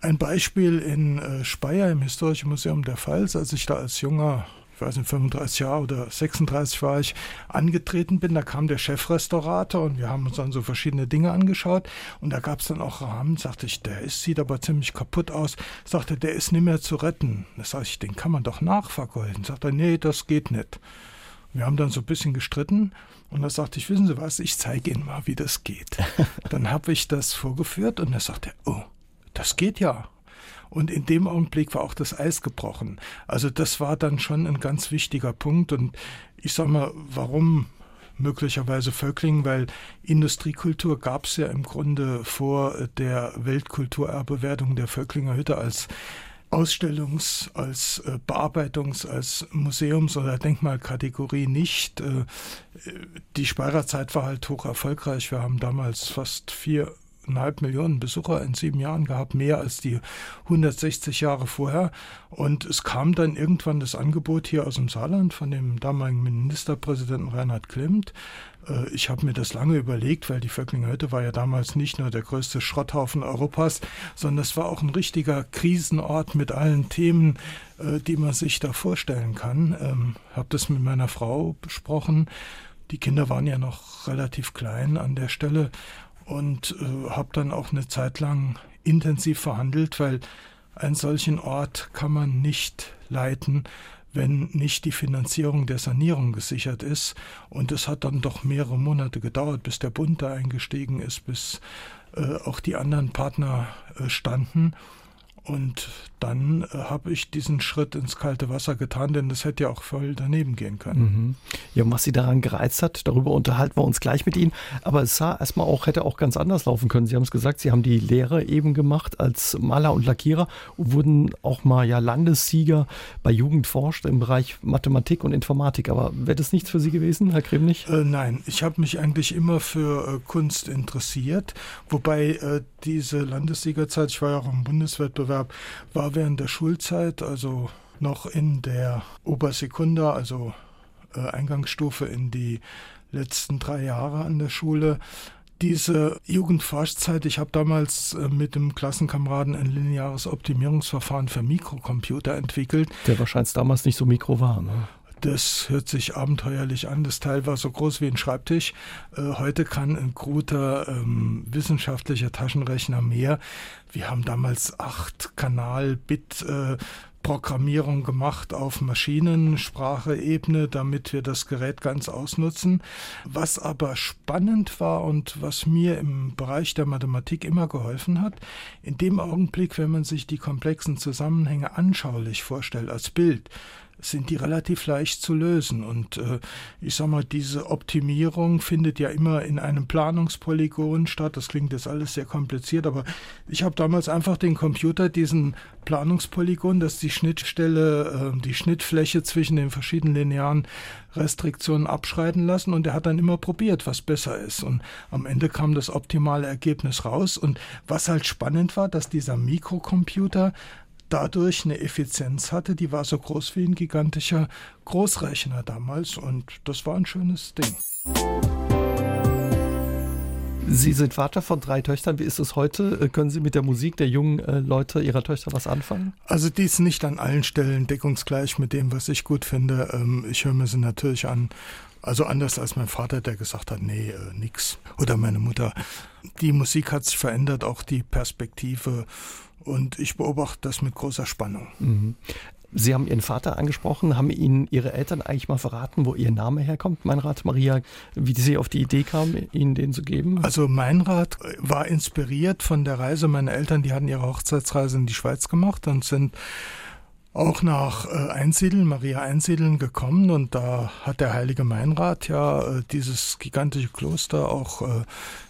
ein Beispiel in äh, Speyer im Historischen Museum der Pfalz, als ich da als junger, ich weiß nicht, 35 Jahre oder 36 war ich, angetreten bin, da kam der Chefrestaurator und wir haben uns dann so verschiedene Dinge angeschaut und da gab es dann auch Rahmen, sagte ich, der ist, sieht aber ziemlich kaputt aus, sagte, der ist nicht mehr zu retten. Da sage ich, den kann man doch nachvergolden. Sagt er, nee, das geht nicht. Wir haben dann so ein bisschen gestritten und da sagte ich, wissen Sie was, ich zeige Ihnen mal, wie das geht. dann habe ich das vorgeführt und er sagte, oh, das geht ja. Und in dem Augenblick war auch das Eis gebrochen. Also das war dann schon ein ganz wichtiger Punkt. Und ich sag mal, warum möglicherweise Völklingen, weil Industriekultur gab es ja im Grunde vor der Weltkulturerbewertung der Völklinger Hütte als Ausstellungs-, als äh, Bearbeitungs-, als Museums- oder Denkmalkategorie nicht. Äh, die Speyerer Zeit war halt hoch erfolgreich. Wir haben damals fast vier eineinhalb Millionen Besucher in sieben Jahren gehabt, mehr als die 160 Jahre vorher. Und es kam dann irgendwann das Angebot hier aus dem Saarland von dem damaligen Ministerpräsidenten Reinhard Klimt. Äh, ich habe mir das lange überlegt, weil die Vöcklinger Hütte war ja damals nicht nur der größte Schrotthaufen Europas, sondern es war auch ein richtiger Krisenort mit allen Themen, äh, die man sich da vorstellen kann. Ähm, habe das mit meiner Frau besprochen. Die Kinder waren ja noch relativ klein an der Stelle und äh, habe dann auch eine Zeit lang intensiv verhandelt, weil einen solchen Ort kann man nicht leiten, wenn nicht die Finanzierung der Sanierung gesichert ist. Und es hat dann doch mehrere Monate gedauert, bis der Bund da eingestiegen ist, bis äh, auch die anderen Partner äh, standen. Und dann äh, habe ich diesen Schritt ins kalte Wasser getan, denn das hätte ja auch voll daneben gehen können. Mhm. Ja, was Sie daran gereizt hat, darüber unterhalten wir uns gleich mit Ihnen. Aber es sah erstmal auch, hätte auch ganz anders laufen können. Sie haben es gesagt, Sie haben die Lehre eben gemacht als Maler und Lackierer und wurden auch mal ja Landessieger bei Jugend forscht im Bereich Mathematik und Informatik. Aber wäre das nichts für Sie gewesen, Herr Kremlich? Äh, nein, ich habe mich eigentlich immer für äh, Kunst interessiert, wobei äh, diese Landessiegerzeit, ich war ja auch im Bundeswettbewerb, war während der Schulzeit, also noch in der Obersekunda, also äh, Eingangsstufe in die letzten drei Jahre an der Schule. Diese Jugendforschzeit, ich habe damals äh, mit dem Klassenkameraden ein lineares Optimierungsverfahren für Mikrocomputer entwickelt. Der wahrscheinlich damals nicht so mikro war, ne? Das hört sich abenteuerlich an. Das Teil war so groß wie ein Schreibtisch. Äh, heute kann ein guter ähm, wissenschaftlicher Taschenrechner mehr. Wir haben damals acht Kanal-Bit äh, Programmierung gemacht auf Maschinensprache-Ebene, damit wir das Gerät ganz ausnutzen. Was aber spannend war und was mir im Bereich der Mathematik immer geholfen hat, in dem Augenblick, wenn man sich die komplexen Zusammenhänge anschaulich vorstellt als Bild, sind die relativ leicht zu lösen. Und äh, ich sag mal, diese Optimierung findet ja immer in einem Planungspolygon statt. Das klingt jetzt alles sehr kompliziert, aber ich habe damals einfach den Computer diesen Planungspolygon, das die Schnittstelle, äh, die Schnittfläche zwischen den verschiedenen linearen Restriktionen abschreiten lassen und er hat dann immer probiert, was besser ist. Und am Ende kam das optimale Ergebnis raus. Und was halt spannend war, dass dieser Mikrocomputer dadurch eine Effizienz hatte, die war so groß wie ein gigantischer Großrechner damals und das war ein schönes Ding. Sie sind Vater von drei Töchtern. Wie ist es heute? Äh, können Sie mit der Musik der jungen äh, Leute Ihrer Töchter was anfangen? Also die ist nicht an allen Stellen deckungsgleich mit dem, was ich gut finde. Ähm, ich höre mir sie natürlich an. Also anders als mein Vater, der gesagt hat, nee, äh, nix. Oder meine Mutter. Die Musik hat sich verändert, auch die Perspektive und ich beobachte das mit großer Spannung. Mhm. Sie haben Ihren Vater angesprochen. Haben Ihnen Ihre Eltern eigentlich mal verraten, wo Ihr Name herkommt, Meinrad Maria, wie Sie auf die Idee kamen, Ihnen den zu geben? Also Meinrad war inspiriert von der Reise meiner Eltern. Die hatten ihre Hochzeitsreise in die Schweiz gemacht und sind auch nach äh, Einsiedeln, Maria Einsiedeln gekommen und da hat der heilige Meinrad ja äh, dieses gigantische Kloster auch äh,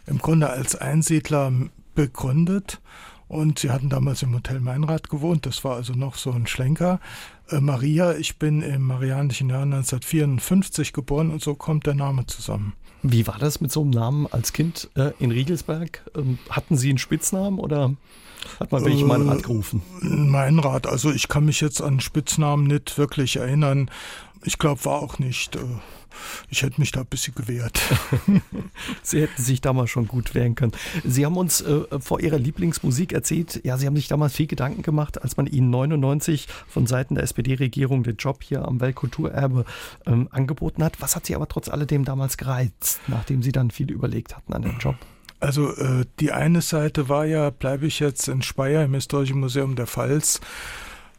im Grunde als Einsiedler begründet und sie hatten damals im Hotel Meinrad gewohnt. Das war also noch so ein Schlenker. Äh, Maria, ich bin im Marianischen Jahr 1954 geboren und so kommt der Name zusammen. Wie war das mit so einem Namen als Kind äh, in Riegelsberg? Ähm, hatten Sie einen Spitznamen oder hat man wirklich äh, Meinrad gerufen? Meinrad, also ich kann mich jetzt an Spitznamen nicht wirklich erinnern. Ich glaube, war auch nicht. Äh, ich hätte mich da ein bisschen gewehrt. Sie hätten sich damals schon gut wehren können. Sie haben uns äh, vor Ihrer Lieblingsmusik erzählt, ja, Sie haben sich damals viel Gedanken gemacht, als man Ihnen 99 von Seiten der SPD-Regierung den Job hier am Weltkulturerbe ähm, angeboten hat. Was hat Sie aber trotz alledem damals gereizt, nachdem Sie dann viel überlegt hatten an den Job? Also äh, die eine Seite war ja, bleibe ich jetzt in Speyer im Historischen Museum der Pfalz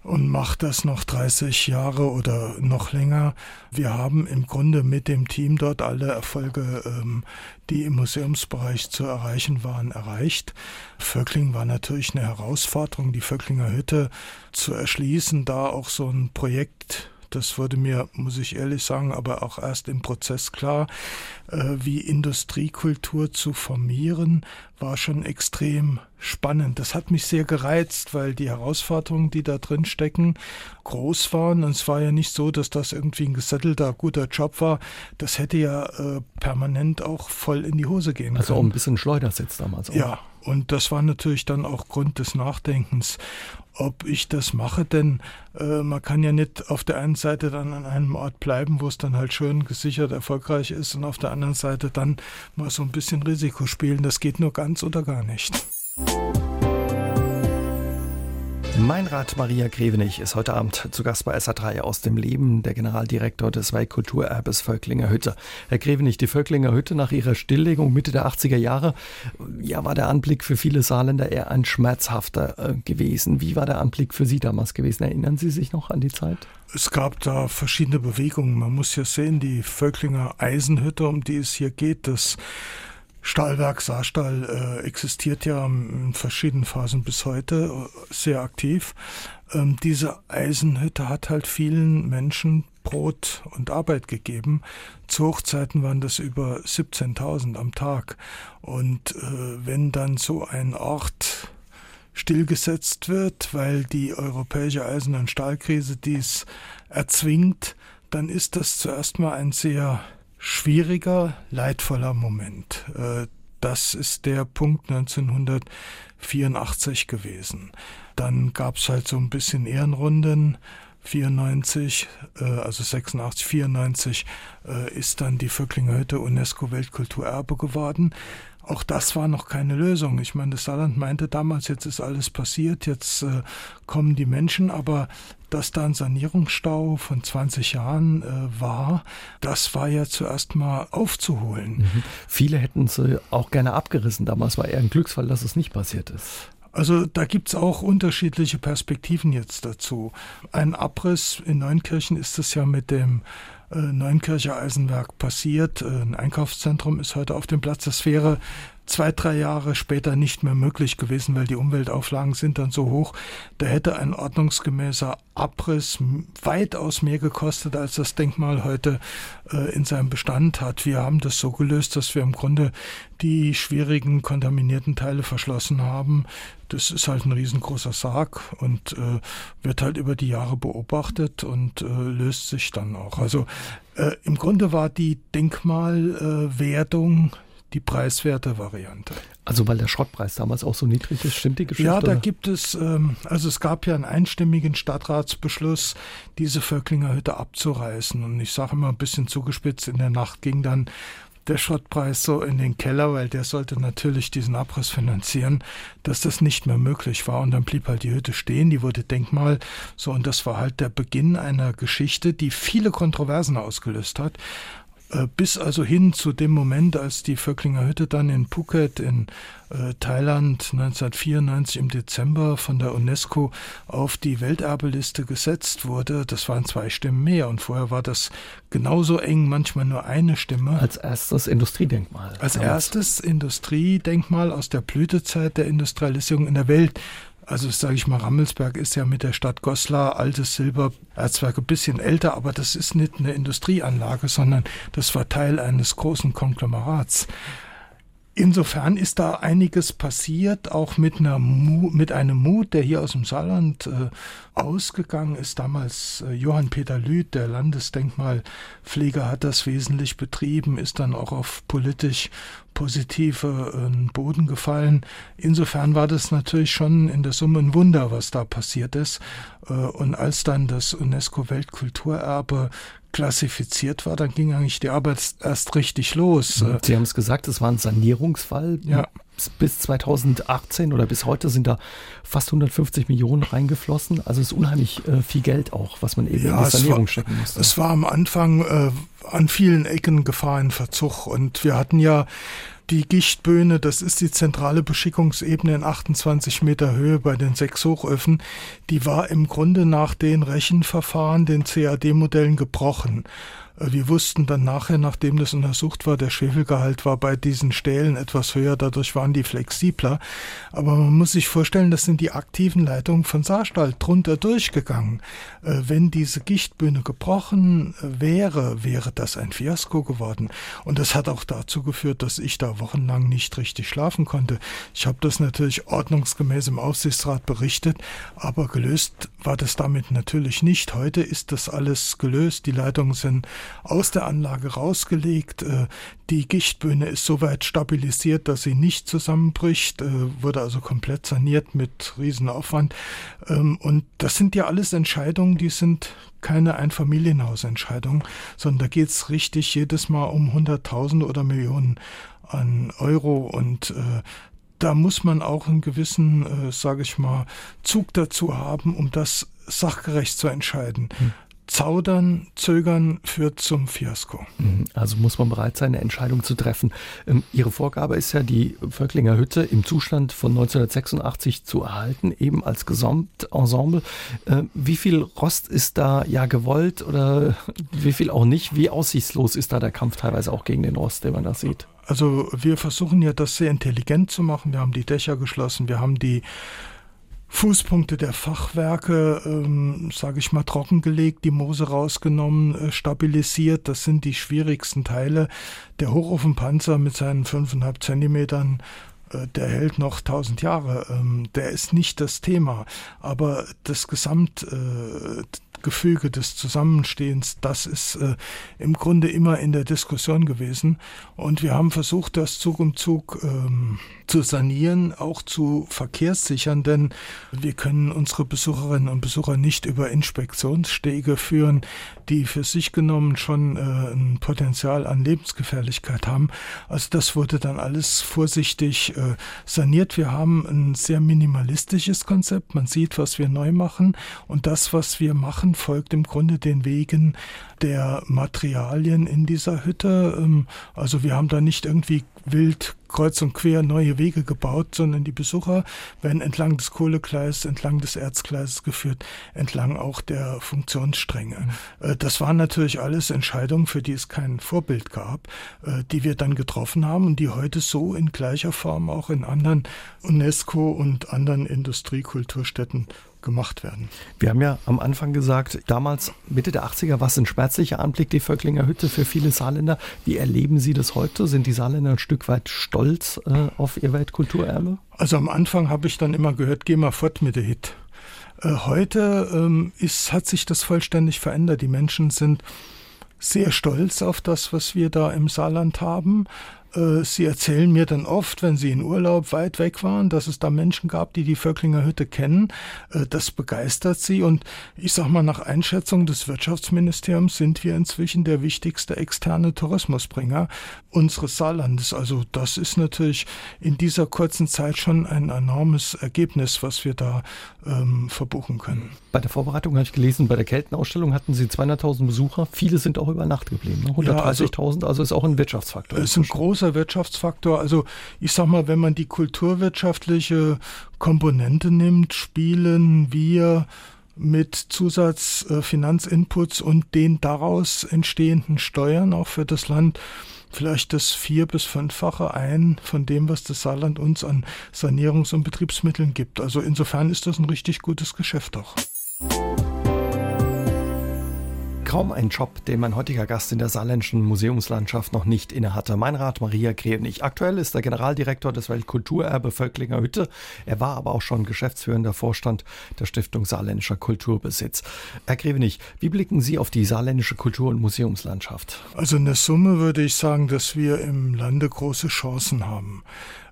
und macht das noch 30 Jahre oder noch länger. Wir haben im Grunde mit dem Team dort alle Erfolge, ähm, die im Museumsbereich zu erreichen waren, erreicht. Vöckling war natürlich eine Herausforderung, die Vöcklinger Hütte zu erschließen, da auch so ein Projekt das wurde mir, muss ich ehrlich sagen, aber auch erst im Prozess klar, äh, wie Industriekultur zu formieren, war schon extrem spannend. Das hat mich sehr gereizt, weil die Herausforderungen, die da drin stecken, groß waren. Und es war ja nicht so, dass das irgendwie ein gesettelter, guter Job war. Das hätte ja äh, permanent auch voll in die Hose gehen also können. Also auch ein bisschen Schleudersitz damals auch. Ja, und das war natürlich dann auch Grund des Nachdenkens ob ich das mache, denn äh, man kann ja nicht auf der einen Seite dann an einem Ort bleiben, wo es dann halt schön gesichert erfolgreich ist und auf der anderen Seite dann mal so ein bisschen Risiko spielen. Das geht nur ganz oder gar nicht. Meinrad Maria Grevenich ist heute Abend zu Gast bei SA3 aus dem Leben, der Generaldirektor des Weltkulturerbes Völklinger Hütte. Herr Grevenich, die Völklinger Hütte nach ihrer Stilllegung Mitte der 80er Jahre, ja, war der Anblick für viele Saarländer eher ein schmerzhafter äh, gewesen. Wie war der Anblick für Sie damals gewesen? Erinnern Sie sich noch an die Zeit? Es gab da verschiedene Bewegungen. Man muss ja sehen, die Völklinger Eisenhütte, um die es hier geht, das Stahlwerk Saarstahl äh, existiert ja in verschiedenen Phasen bis heute äh, sehr aktiv. Ähm, diese Eisenhütte hat halt vielen Menschen Brot und Arbeit gegeben. Zu Hochzeiten waren das über 17.000 am Tag. Und äh, wenn dann so ein Ort stillgesetzt wird, weil die europäische Eisen- und Stahlkrise dies erzwingt, dann ist das zuerst mal ein sehr schwieriger, leidvoller Moment. Äh, das ist der Punkt 1984 gewesen. Dann gab es halt so ein bisschen Ehrenrunden. 94, äh, also 86, 94 äh, ist dann die Vöcklinger Hütte UNESCO Weltkulturerbe geworden. Auch das war noch keine Lösung. Ich meine, das Saarland meinte damals, jetzt ist alles passiert, jetzt äh, kommen die Menschen, aber dass da ein Sanierungsstau von 20 Jahren äh, war, das war ja zuerst mal aufzuholen. Mhm. Viele hätten sie auch gerne abgerissen. Damals war eher ein Glücksfall, dass es nicht passiert ist. Also da gibt es auch unterschiedliche Perspektiven jetzt dazu. Ein Abriss in Neunkirchen ist es ja mit dem Neunkircher Eisenwerk passiert. Ein Einkaufszentrum ist heute auf dem Platz. Das wäre zwei, drei Jahre später nicht mehr möglich gewesen, weil die Umweltauflagen sind dann so hoch. Da hätte ein ordnungsgemäßer Abriss weitaus mehr gekostet, als das Denkmal heute äh, in seinem Bestand hat. Wir haben das so gelöst, dass wir im Grunde die schwierigen kontaminierten Teile verschlossen haben. Das ist halt ein riesengroßer Sarg und äh, wird halt über die Jahre beobachtet und äh, löst sich dann auch. Also äh, im Grunde war die Denkmalwertung die preiswerte Variante. Also weil der Schrottpreis damals auch so niedrig ist, stimmt die Geschichte? Ja, da gibt es, ähm, also es gab ja einen einstimmigen Stadtratsbeschluss, diese Völklinger Hütte abzureißen. Und ich sage immer ein bisschen zugespitzt, in der Nacht ging dann der Schrottpreis so in den Keller, weil der sollte natürlich diesen Abriss finanzieren, dass das nicht mehr möglich war. Und dann blieb halt die Hütte stehen, die wurde Denkmal. So, und das war halt der Beginn einer Geschichte, die viele Kontroversen ausgelöst hat. Äh, bis also hin zu dem Moment, als die Vöcklinger Hütte dann in Phuket in äh, Thailand 1994 im Dezember von der UNESCO auf die Welterbeliste gesetzt wurde, das waren zwei Stimmen mehr und vorher war das genauso eng, manchmal nur eine Stimme. Als erstes Industriedenkmal. Als erstes Industriedenkmal aus der Blütezeit der Industrialisierung in der Welt. Also sage ich mal, Rammelsberg ist ja mit der Stadt Goslar, altes Silbererzwerk, ein bisschen älter, aber das ist nicht eine Industrieanlage, sondern das war Teil eines großen Konglomerats. Insofern ist da einiges passiert, auch mit, einer Mu mit einem Mut, der hier aus dem Saarland äh, ausgegangen ist. Damals äh, Johann Peter Lüth, der Landesdenkmalpfleger, hat das wesentlich betrieben, ist dann auch auf politisch positive äh, Boden gefallen. Insofern war das natürlich schon in der Summe ein Wunder, was da passiert ist. Äh, und als dann das UNESCO-Weltkulturerbe klassifiziert war, dann ging eigentlich die Arbeit erst richtig los. Mhm. Sie haben es gesagt, es war ein Sanierungsfall. Ja. Bis 2018 oder bis heute sind da fast 150 Millionen reingeflossen. Also es ist unheimlich äh, viel Geld auch, was man eben ja, in die Sanierung war, stecken musste. Es war am Anfang äh, an vielen Ecken Gefahr in Verzug und wir hatten ja die Gichtböhne, das ist die zentrale Beschickungsebene in 28 Meter Höhe bei den sechs Hochöfen, die war im Grunde nach den Rechenverfahren, den CAD-Modellen gebrochen. Äh, wir wussten dann nachher, nachdem das untersucht war, der Schwefelgehalt war bei diesen Stählen etwas höher, dadurch waren die flexibler. Aber man muss sich vorstellen, das sind die aktiven Leitungen von Saarstahl drunter durchgegangen. Äh, wenn diese Gichtbühne gebrochen äh, wäre, wäre das ein Fiasko geworden. Und das hat auch dazu geführt, dass ich da wochenlang nicht richtig schlafen konnte. Ich habe das natürlich ordnungsgemäß im Aufsichtsrat berichtet, aber gelöst war das damit natürlich nicht. Heute ist das alles gelöst. Die Leitungen sind aus der Anlage rausgelegt. Äh, die Gichtbühne ist soweit stabilisiert, dass sie nicht zusammenbricht, äh, wurde also komplett saniert mit Riesenaufwand. Ähm, und das sind ja alles Entscheidungen, die sind keine Einfamilienhausentscheidung, sondern da geht es richtig jedes Mal um Hunderttausende oder Millionen an Euro und äh, da muss man auch einen gewissen, äh, sage ich mal, Zug dazu haben, um das sachgerecht zu entscheiden. Hm. Zaudern, Zögern führt zum Fiasko. Mhm. Also muss man bereit sein, eine Entscheidung zu treffen. Ähm, Ihre Vorgabe ist ja, die Völklinger Hütte im Zustand von 1986 zu erhalten, eben als Gesamtensemble. Ähm, wie viel Rost ist da ja gewollt oder wie viel auch nicht? Wie aussichtslos ist da der Kampf teilweise auch gegen den Rost, den man da sieht? Also wir versuchen ja das sehr intelligent zu machen. Wir haben die Dächer geschlossen, wir haben die Fußpunkte der Fachwerke, ähm, sage ich mal, trockengelegt, die Moose rausgenommen, äh, stabilisiert. Das sind die schwierigsten Teile. Der Hochofenpanzer mit seinen fünfeinhalb Zentimetern äh, der hält noch tausend Jahre. Ähm, der ist nicht das Thema. Aber das Gesamt, äh, Gefüge des Zusammenstehens, das ist äh, im Grunde immer in der Diskussion gewesen. Und wir haben versucht, das Zug um Zug ähm, zu sanieren, auch zu verkehrssichern, denn wir können unsere Besucherinnen und Besucher nicht über Inspektionsstege führen, die für sich genommen schon äh, ein Potenzial an Lebensgefährlichkeit haben. Also das wurde dann alles vorsichtig äh, saniert. Wir haben ein sehr minimalistisches Konzept. Man sieht, was wir neu machen und das, was wir machen, folgt im Grunde den Wegen der Materialien in dieser Hütte. Ähm, also wir haben da nicht irgendwie wild kreuz und quer neue Wege gebaut, sondern die Besucher werden entlang des Kohlegleises, entlang des Erzgleises geführt, entlang auch der Funktionsstränge. Äh, das waren natürlich alles Entscheidungen, für die es kein Vorbild gab, äh, die wir dann getroffen haben und die heute so in gleicher Form auch in anderen UNESCO und anderen Industriekulturstätten gemacht werden. Wir haben ja am Anfang gesagt, damals Mitte der 80er war es ein schmerzlicher Anblick, die Völklinger Hütte für viele Saarländer. Wie erleben Sie das heute? Sind die Saarländer ein Stück weit stolz äh, auf ihr Weltkulturerbe? Also am Anfang habe ich dann immer gehört, geh mal fort mit der Hit. Äh, heute ähm, ist, hat sich das vollständig verändert. Die Menschen sind sehr stolz auf das, was wir da im Saarland haben. Äh, sie erzählen mir dann oft, wenn Sie in Urlaub weit weg waren, dass es da Menschen gab, die die Völklinger Hütte kennen. Äh, das begeistert Sie. Und ich sag mal, nach Einschätzung des Wirtschaftsministeriums sind wir inzwischen der wichtigste externe Tourismusbringer unseres Saarlandes. Also das ist natürlich in dieser kurzen Zeit schon ein enormes Ergebnis, was wir da ähm, verbuchen können. Bei der Vorbereitung habe ich gelesen, bei der Keltenausstellung hatten Sie 200.000 Besucher. Viele sind auch über Nacht geblieben. Ne? 130.000, ja, also, also, ist auch ein Wirtschaftsfaktor. Ist ein großer Wirtschaftsfaktor. Also ich sag mal, wenn man die kulturwirtschaftliche Komponente nimmt, spielen wir mit Zusatzfinanzinputs äh, und den daraus entstehenden Steuern auch für das Land vielleicht das vier- bis fünffache ein von dem, was das Saarland uns an Sanierungs- und Betriebsmitteln gibt. Also insofern ist das ein richtig gutes Geschäft auch. Kaum ein Job, den mein heutiger Gast in der saarländischen Museumslandschaft noch nicht innehatte. Mein Rat Maria Grevenich. Aktuell ist er Generaldirektor des Weltkulturerbe Völklinger Hütte. Er war aber auch schon geschäftsführender Vorstand der Stiftung Saarländischer Kulturbesitz. Herr Grevenich, wie blicken Sie auf die saarländische Kultur- und Museumslandschaft? Also in der Summe würde ich sagen, dass wir im Lande große Chancen haben.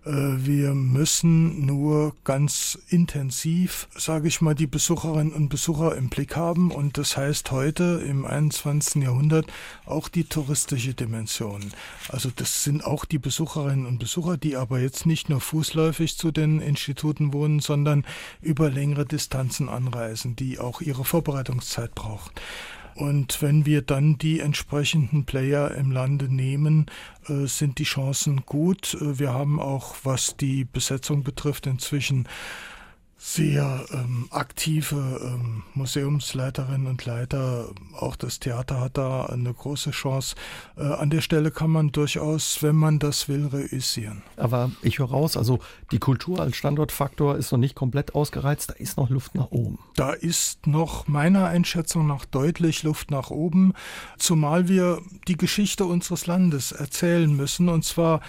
Äh, wir müssen nur ganz intensiv, sage ich mal, die Besucherinnen und Besucher im Blick haben. Und das heißt heute im 21. Jahrhundert auch die touristische Dimension. Also das sind auch die Besucherinnen und Besucher, die aber jetzt nicht nur fußläufig zu den Instituten wohnen, sondern über längere Distanzen anreisen, die auch ihre Vorbereitungszeit brauchen. Und wenn wir dann die entsprechenden Player im Lande nehmen, äh, sind die Chancen gut. Äh, wir haben auch, was die Besetzung betrifft, inzwischen sehr ähm, aktive ähm, Museumsleiterinnen und Leiter. Auch das Theater hat da eine große Chance. Äh, an der Stelle kann man durchaus, wenn man das will, reüssieren. Aber ich höre raus, also die Kultur als Standortfaktor ist noch nicht komplett ausgereizt, da ist noch Luft nach oben. Da ist noch meiner Einschätzung nach deutlich Luft nach oben, zumal wir die Geschichte unseres Landes erzählen müssen, und zwar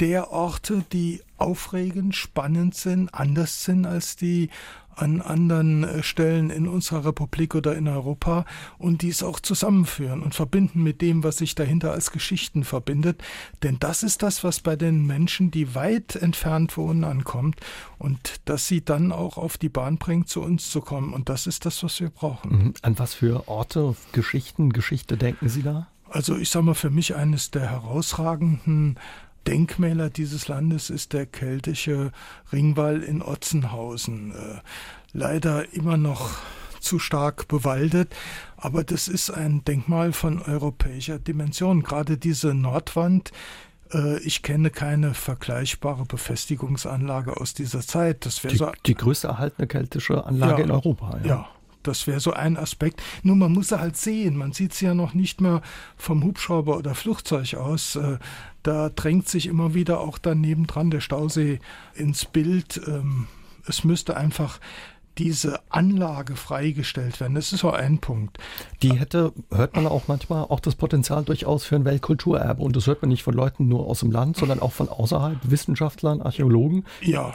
der Orte, die aufregend, spannend sind, anders sind als die an anderen äh, Stellen in unserer Republik oder in Europa und dies auch zusammenführen und verbinden mit dem, was sich dahinter als Geschichten verbindet. Denn das ist das, was bei den Menschen, die weit entfernt wohnen, ankommt und das sie dann auch auf die Bahn bringt, zu uns zu kommen. Und das ist das, was wir brauchen. Mhm. An was für Orte, Geschichten, Geschichte denken Sie da? Also ich sage mal, für mich eines der herausragenden Denkmäler dieses Landes ist der keltische Ringwall in Otzenhausen. Äh, leider immer noch zu stark bewaldet, aber das ist ein Denkmal von europäischer Dimension. Gerade diese Nordwand, äh, ich kenne keine vergleichbare Befestigungsanlage aus dieser Zeit. Das die, so die größte erhaltene keltische Anlage ja, in Europa. Ja. ja. Das wäre so ein Aspekt. Nur man muss sie halt sehen. Man sieht sie ja noch nicht mehr vom Hubschrauber oder Flugzeug aus. Äh, da drängt sich immer wieder auch daneben dran der Stausee ins Bild. Ähm, es müsste einfach diese Anlage freigestellt werden. Das ist so ein Punkt. Die hätte, hört man auch manchmal, auch das Potenzial durchaus für ein Weltkulturerbe. Und das hört man nicht von Leuten nur aus dem Land, sondern auch von außerhalb, Wissenschaftlern, Archäologen. Ja,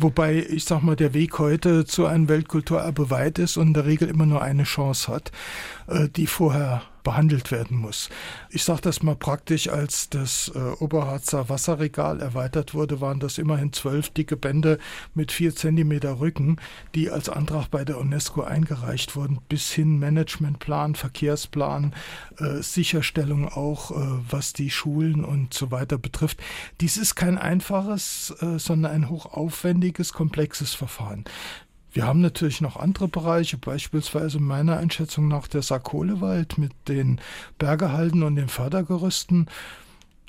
Wobei, ich sag mal, der Weg heute zu einem Weltkulturerbe weit ist und in der Regel immer nur eine Chance hat, äh, die vorher behandelt werden muss. Ich sage das mal praktisch, als das äh, Oberharzer Wasserregal erweitert wurde, waren das immerhin zwölf dicke Bände mit vier Zentimeter Rücken, die als Antrag bei der UNESCO eingereicht wurden, bis hin Managementplan, Verkehrsplan, äh, Sicherstellung auch, äh, was die Schulen und so weiter betrifft. Dies ist kein einfaches, äh, sondern ein hochaufwendiges, komplexes Verfahren. Wir haben natürlich noch andere Bereiche, beispielsweise meiner Einschätzung nach der Sarkolewald mit den Bergehalden und den Fördergerüsten.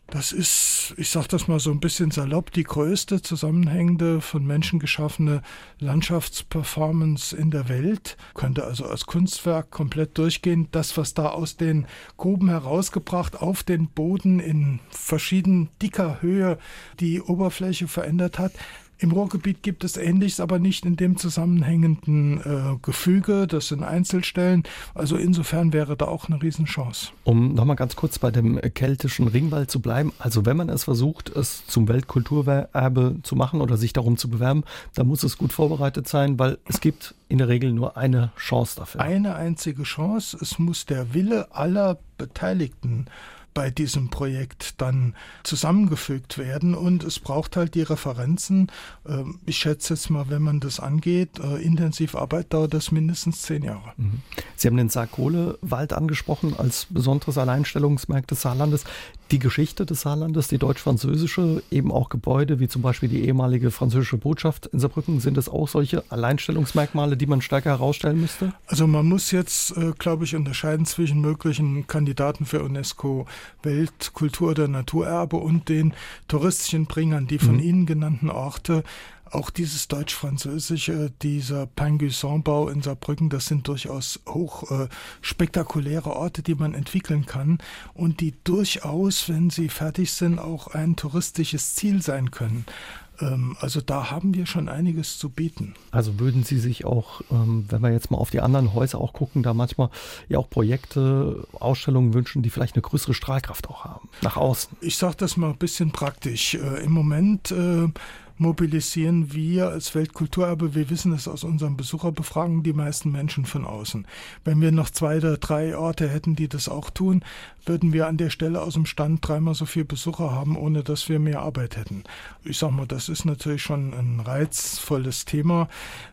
Das ist, ich sage das mal so ein bisschen salopp, die größte zusammenhängende von Menschen geschaffene Landschaftsperformance in der Welt. Könnte also als Kunstwerk komplett durchgehen. Das, was da aus den Gruben herausgebracht auf den Boden in verschieden dicker Höhe die Oberfläche verändert hat, im Ruhrgebiet gibt es Ähnliches, aber nicht in dem zusammenhängenden äh, Gefüge. Das sind Einzelstellen. Also insofern wäre da auch eine Riesenchance. Um nochmal ganz kurz bei dem keltischen Ringwald zu bleiben. Also wenn man es versucht, es zum Weltkulturerbe zu machen oder sich darum zu bewerben, dann muss es gut vorbereitet sein, weil es gibt in der Regel nur eine Chance dafür. Eine einzige Chance. Es muss der Wille aller Beteiligten bei diesem Projekt dann zusammengefügt werden und es braucht halt die Referenzen. Ähm, ich schätze jetzt mal, wenn man das angeht, äh, intensiv Arbeit dauert das mindestens zehn Jahre. Mhm. Sie haben den Sarkohlewald angesprochen als besonderes Alleinstellungsmerk des Saarlandes. Die Geschichte des Saarlandes, die deutsch-französische, eben auch Gebäude wie zum Beispiel die ehemalige französische Botschaft in Saarbrücken, sind es auch solche Alleinstellungsmerkmale, die man stärker herausstellen müsste? Also man muss jetzt, äh, glaube ich, unterscheiden zwischen möglichen Kandidaten für UNESCO Weltkultur- oder Naturerbe und den touristischen Bringern, die von mhm. Ihnen genannten Orte auch dieses deutsch-französische, dieser Pingüisson-Bau in Saarbrücken, das sind durchaus hoch äh, spektakuläre Orte, die man entwickeln kann und die durchaus, wenn sie fertig sind, auch ein touristisches Ziel sein können. Ähm, also da haben wir schon einiges zu bieten. Also würden Sie sich auch, ähm, wenn wir jetzt mal auf die anderen Häuser auch gucken, da manchmal ja auch Projekte, Ausstellungen wünschen, die vielleicht eine größere Strahlkraft auch haben, nach außen? Ich sage das mal ein bisschen praktisch. Äh, Im Moment äh, mobilisieren wir als Weltkulturerbe, wir wissen es aus unseren Besucherbefragungen, die meisten Menschen von außen. Wenn wir noch zwei oder drei Orte hätten, die das auch tun, würden wir an der Stelle aus dem Stand dreimal so viele Besucher haben, ohne dass wir mehr Arbeit hätten. Ich sag mal, das ist natürlich schon ein reizvolles Thema.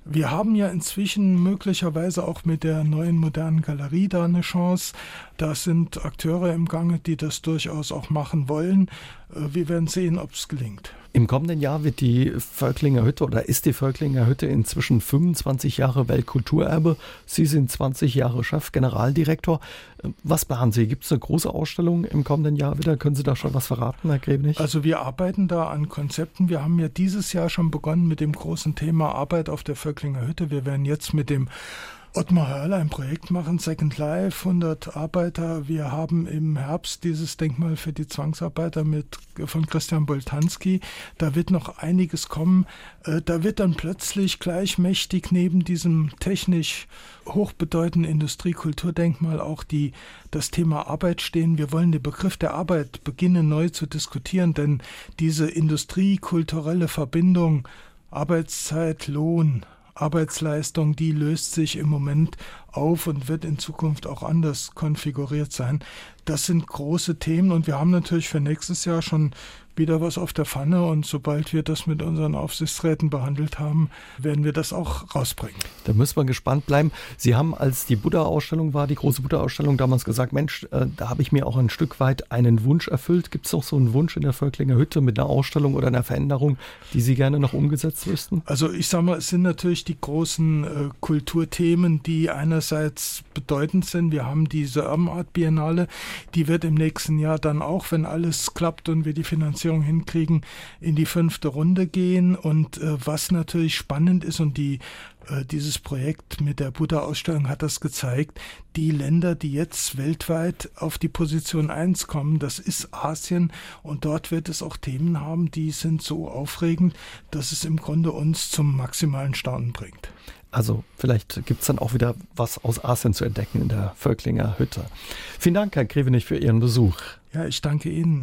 Wir haben ja inzwischen möglicherweise auch mit der neuen modernen Galerie da eine Chance. Da sind Akteure im Gange, die das durchaus auch machen wollen. Äh, wir werden sehen, ob es gelingt. Im kommenden Jahr wird die Völklinger Hütte oder ist die Völklinger Hütte inzwischen 25 Jahre Weltkulturerbe. Sie sind 20 Jahre Chef-Generaldirektor. Was planen Sie? Gibt es eine große Ausstellung im kommenden Jahr wieder? Können Sie da schon was verraten, Herr Grebnich? Also wir arbeiten da an Konzepten. Wir haben ja dieses Jahr schon begonnen mit dem großen Thema Arbeit auf der Völklinger Hütte. Wir werden jetzt mit dem Ottmar Hörler ein Projekt machen, Second Life, 100 Arbeiter. Wir haben im Herbst dieses Denkmal für die Zwangsarbeiter mit, von Christian Boltanski. Da wird noch einiges kommen. Äh, da wird dann plötzlich gleichmächtig neben diesem technisch hochbedeutenden Industriekulturdenkmal auch die, das Thema Arbeit stehen. Wir wollen den Begriff der Arbeit beginnen neu zu diskutieren, denn diese industriekulturelle Verbindung Arbeitszeit, Lohn, Arbeitsleistung, die löst sich im Moment auf und wird in Zukunft auch anders konfiguriert sein. Das sind große Themen und wir haben natürlich für nächstes Jahr schon wieder was auf der Pfanne und sobald wir das mit unseren Aufsichtsräten behandelt haben, werden wir das auch rausbringen. Da müssen wir gespannt bleiben. Sie haben, als die Buddha-Ausstellung war, die große Buddha-Ausstellung, damals gesagt, Mensch, äh, da habe ich mir auch ein Stück weit einen Wunsch erfüllt. Gibt es noch so einen Wunsch in der Völklinger Hütte mit einer Ausstellung oder einer Veränderung, die Sie gerne noch umgesetzt wüssten? Also ich sage mal, es sind natürlich die großen äh, Kulturthemen, die einerseits bedeutend sind. Wir haben diese Urban Biennale, die wird im nächsten Jahr dann auch, wenn alles klappt und wir die Finanzierung Platzierung hinkriegen, in die fünfte Runde gehen. Und äh, was natürlich spannend ist und die äh, dieses Projekt mit der Buddha-Ausstellung hat das gezeigt. Die Länder, die jetzt weltweit auf die Position 1 kommen, das ist Asien und dort wird es auch Themen haben, die sind so aufregend, dass es im Grunde uns zum maximalen Staunen bringt. Also vielleicht gibt es dann auch wieder was aus Asien zu entdecken in der Völklinger Hütte. Vielen Dank, Herr Grevenich, für Ihren Besuch. Ja, ich danke Ihnen.